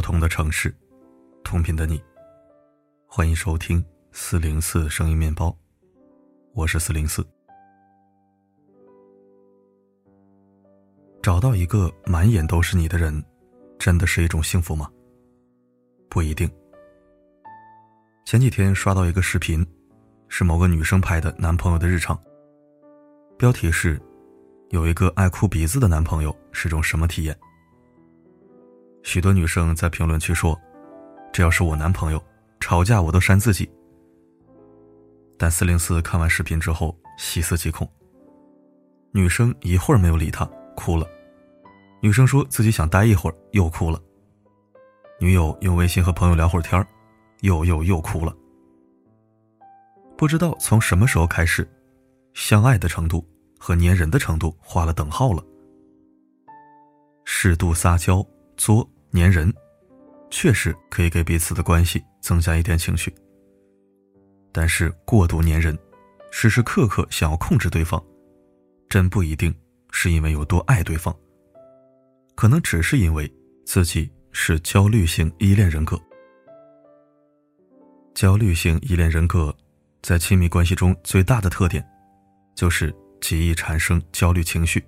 不同的城市，同频的你，欢迎收听四零四声音面包，我是四零四。找到一个满眼都是你的人，真的是一种幸福吗？不一定。前几天刷到一个视频，是某个女生拍的男朋友的日常，标题是“有一个爱哭鼻子的男朋友是种什么体验”。许多女生在评论区说：“这要是我男朋友，吵架我都扇自己。”但四零四看完视频之后细思极恐。女生一会儿没有理他，哭了；女生说自己想待一会儿，又哭了；女友用微信和朋友聊会儿天又又又哭了。不知道从什么时候开始，相爱的程度和粘人的程度画了等号了。适度撒娇。作粘人，确实可以给彼此的关系增加一点情绪。但是过度粘人，时时刻刻想要控制对方，真不一定是因为有多爱对方，可能只是因为自己是焦虑型依恋人格。焦虑型依恋人格，在亲密关系中最大的特点，就是极易产生焦虑情绪。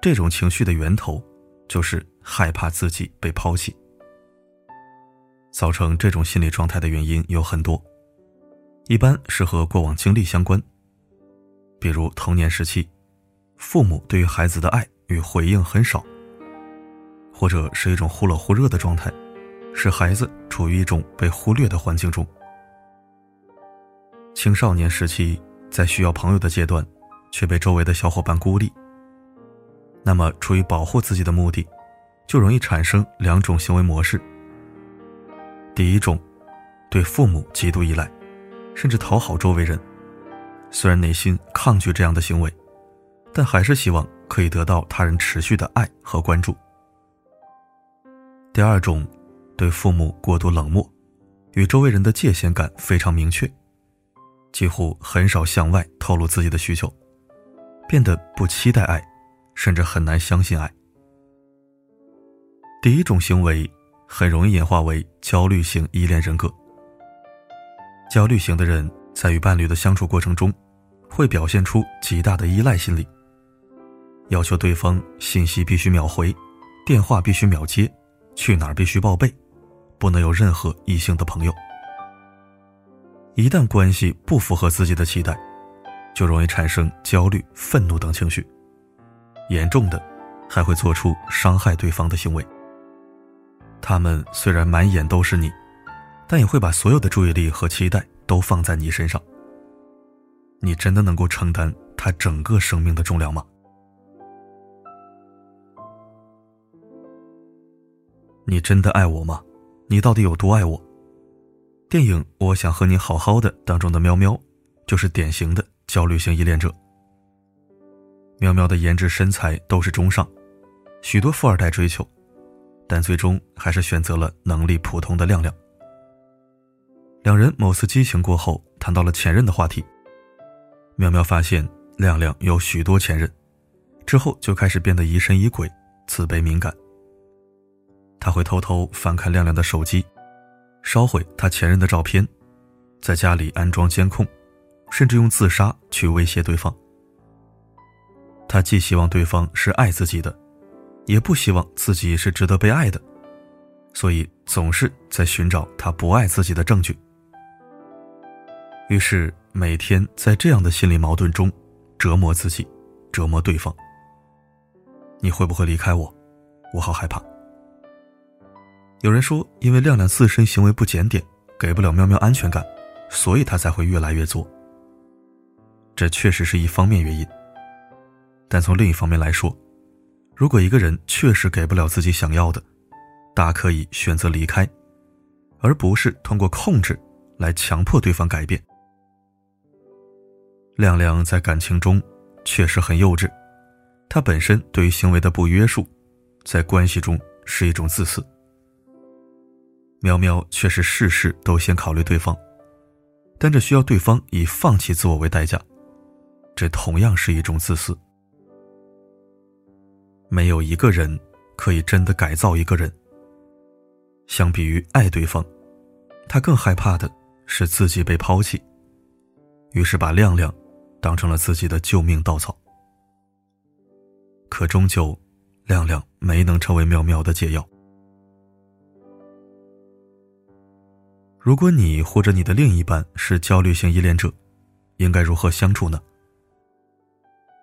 这种情绪的源头。就是害怕自己被抛弃，造成这种心理状态的原因有很多，一般是和过往经历相关。比如童年时期，父母对于孩子的爱与回应很少，或者是一种忽冷忽热的状态，使孩子处于一种被忽略的环境中。青少年时期，在需要朋友的阶段，却被周围的小伙伴孤立。那么，出于保护自己的目的，就容易产生两种行为模式。第一种，对父母极度依赖，甚至讨好周围人，虽然内心抗拒这样的行为，但还是希望可以得到他人持续的爱和关注。第二种，对父母过度冷漠，与周围人的界限感非常明确，几乎很少向外透露自己的需求，变得不期待爱。甚至很难相信爱。第一种行为很容易演化为焦虑型依恋人格。焦虑型的人在与伴侣的相处过程中，会表现出极大的依赖心理，要求对方信息必须秒回，电话必须秒接，去哪儿必须报备，不能有任何异性的朋友。一旦关系不符合自己的期待，就容易产生焦虑、愤怒等情绪。严重的，还会做出伤害对方的行为。他们虽然满眼都是你，但也会把所有的注意力和期待都放在你身上。你真的能够承担他整个生命的重量吗？你真的爱我吗？你到底有多爱我？电影《我想和你好好的》当中的喵喵，就是典型的焦虑型依恋者。苗苗的颜值身材都是中上，许多富二代追求，但最终还是选择了能力普通的亮亮。两人某次激情过后，谈到了前任的话题。苗苗发现亮亮有许多前任，之后就开始变得疑神疑鬼、自卑敏感。他会偷偷翻看亮亮的手机，烧毁他前任的照片，在家里安装监控，甚至用自杀去威胁对方。他既希望对方是爱自己的，也不希望自己是值得被爱的，所以总是在寻找他不爱自己的证据。于是每天在这样的心理矛盾中折磨自己，折磨对方。你会不会离开我？我好害怕。有人说，因为亮亮自身行为不检点，给不了喵喵安全感，所以他才会越来越作。这确实是一方面原因。但从另一方面来说，如果一个人确实给不了自己想要的，大可以选择离开，而不是通过控制来强迫对方改变。亮亮在感情中确实很幼稚，他本身对于行为的不约束，在关系中是一种自私。喵喵却是事事都先考虑对方，但这需要对方以放弃自我为代价，这同样是一种自私。没有一个人可以真的改造一个人，相比于爱对方，他更害怕的是自己被抛弃，于是把亮亮当成了自己的救命稻草。可终究，亮亮没能成为妙妙的解药。如果你或者你的另一半是焦虑型依恋者，应该如何相处呢？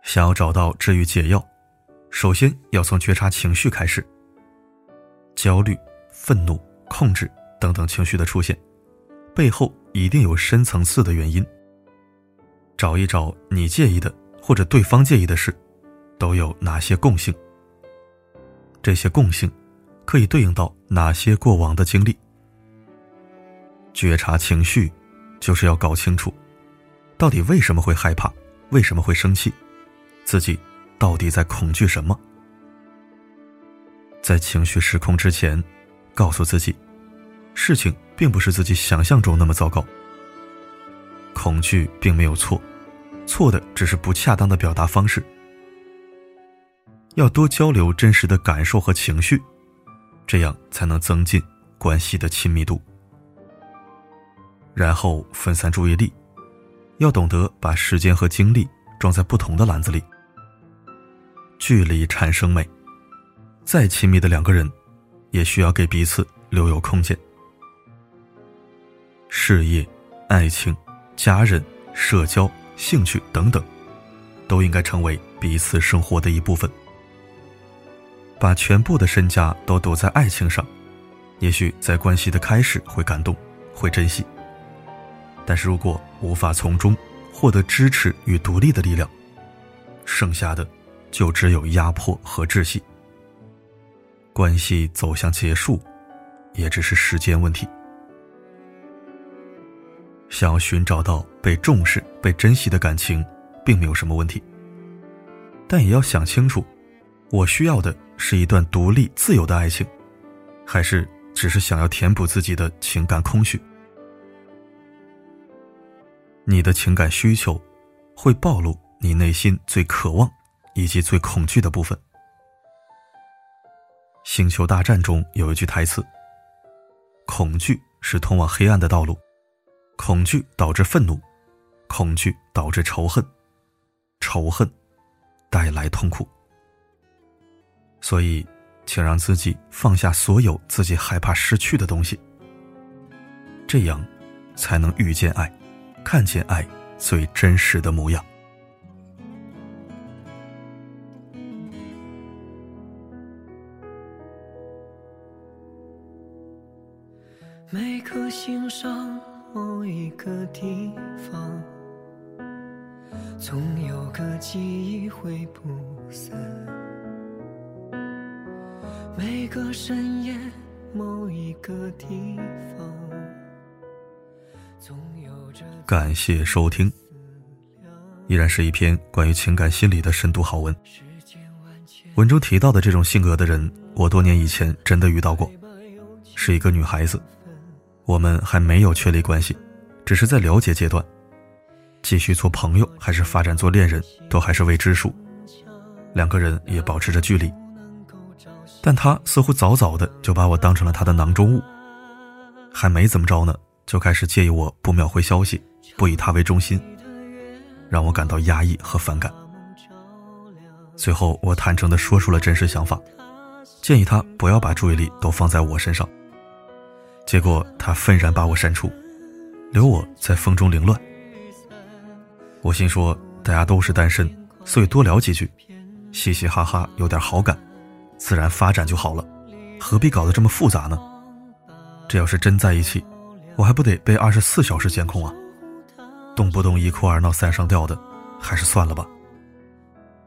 想要找到治愈解药，首先要从觉察情绪开始。焦虑、愤怒、控制等等情绪的出现，背后一定有深层次的原因。找一找你介意的或者对方介意的事，都有哪些共性？这些共性可以对应到哪些过往的经历？觉察情绪，就是要搞清楚，到底为什么会害怕，为什么会生气，自己到底在恐惧什么。在情绪失控之前，告诉自己，事情并不是自己想象中那么糟糕。恐惧并没有错，错的只是不恰当的表达方式。要多交流真实的感受和情绪，这样才能增进关系的亲密度。然后分散注意力，要懂得把时间和精力装在不同的篮子里。距离产生美，再亲密的两个人，也需要给彼此留有空间。事业、爱情、家人、社交、兴趣等等，都应该成为彼此生活的一部分。把全部的身家都赌在爱情上，也许在关系的开始会感动，会珍惜。但是如果无法从中获得支持与独立的力量，剩下的就只有压迫和窒息。关系走向结束，也只是时间问题。想要寻找到被重视、被珍惜的感情，并没有什么问题。但也要想清楚，我需要的是一段独立自由的爱情，还是只是想要填补自己的情感空虚？你的情感需求，会暴露你内心最渴望以及最恐惧的部分。《星球大战》中有一句台词：“恐惧是通往黑暗的道路，恐惧导致愤怒，恐惧导致仇恨，仇恨带来痛苦。”所以，请让自己放下所有自己害怕失去的东西，这样才能遇见爱。看见爱最真实的模样。个记忆会不散。每个深夜某一个地方。感谢收听，依然是一篇关于情感心理的深度好文。文中提到的这种性格的人，我多年以前真的遇到过，是一个女孩子，我们还没有确立关系，只是在了解阶段，继续做朋友还是发展做恋人，都还是未知数。两个人也保持着距离，但他似乎早早的就把我当成了他的囊中物，还没怎么着呢。就开始介意我不秒回消息，不以他为中心，让我感到压抑和反感。最后，我坦诚地说出了真实想法，建议他不要把注意力都放在我身上。结果，他愤然把我删除，留我在风中凌乱。我心说，大家都是单身，所以多聊几句，嘻嘻哈哈，有点好感，自然发展就好了，何必搞得这么复杂呢？这要是真在一起。我还不得被二十四小时监控啊！动不动一哭二闹三上吊的，还是算了吧。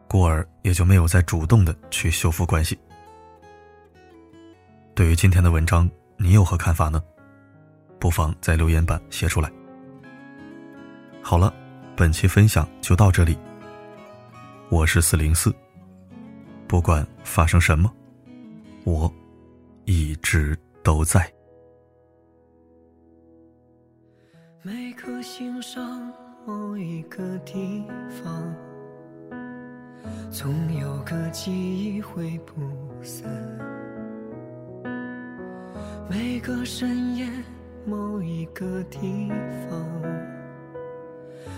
故而也就没有再主动的去修复关系。对于今天的文章，你有何看法呢？不妨在留言板写出来。好了，本期分享就到这里。我是四零四，不管发生什么，我一直都在。每颗心上某一个地方，总有个记忆会不散。每个深夜，某一个地方，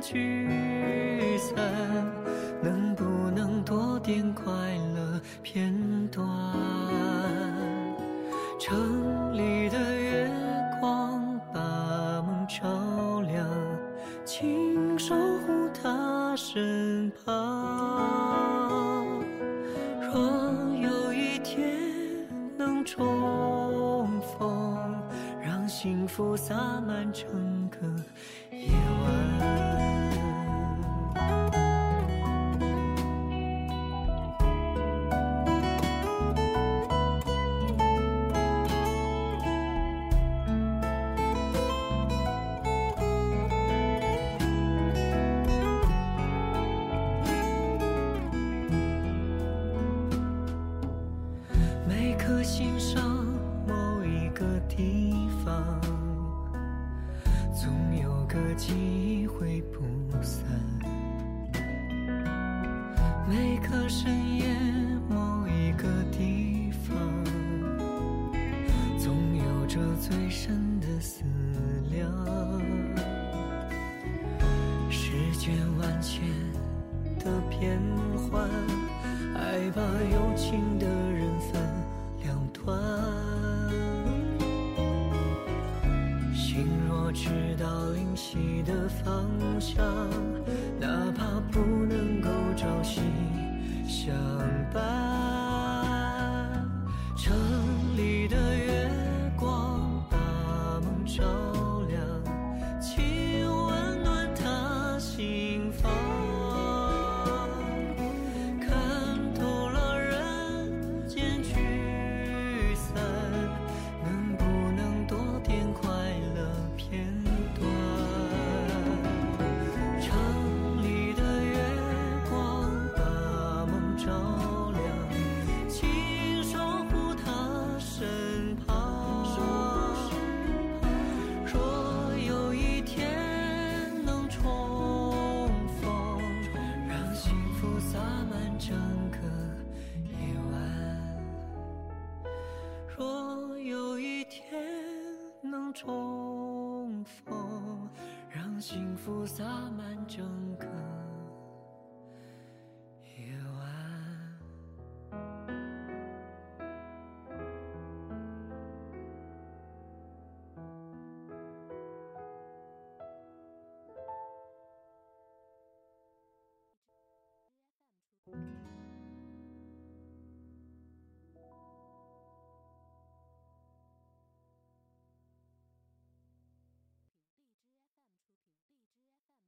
聚散。能不能多点快乐片段？城里的月光把梦照亮，请守护他身旁。若有一天能重逢，让幸福洒满整个夜晚。世间万千的变幻，爱把有情的人分。两端。心若知道灵犀的方向，哪怕不能够朝夕相伴。城里的月光把梦照福洒满整。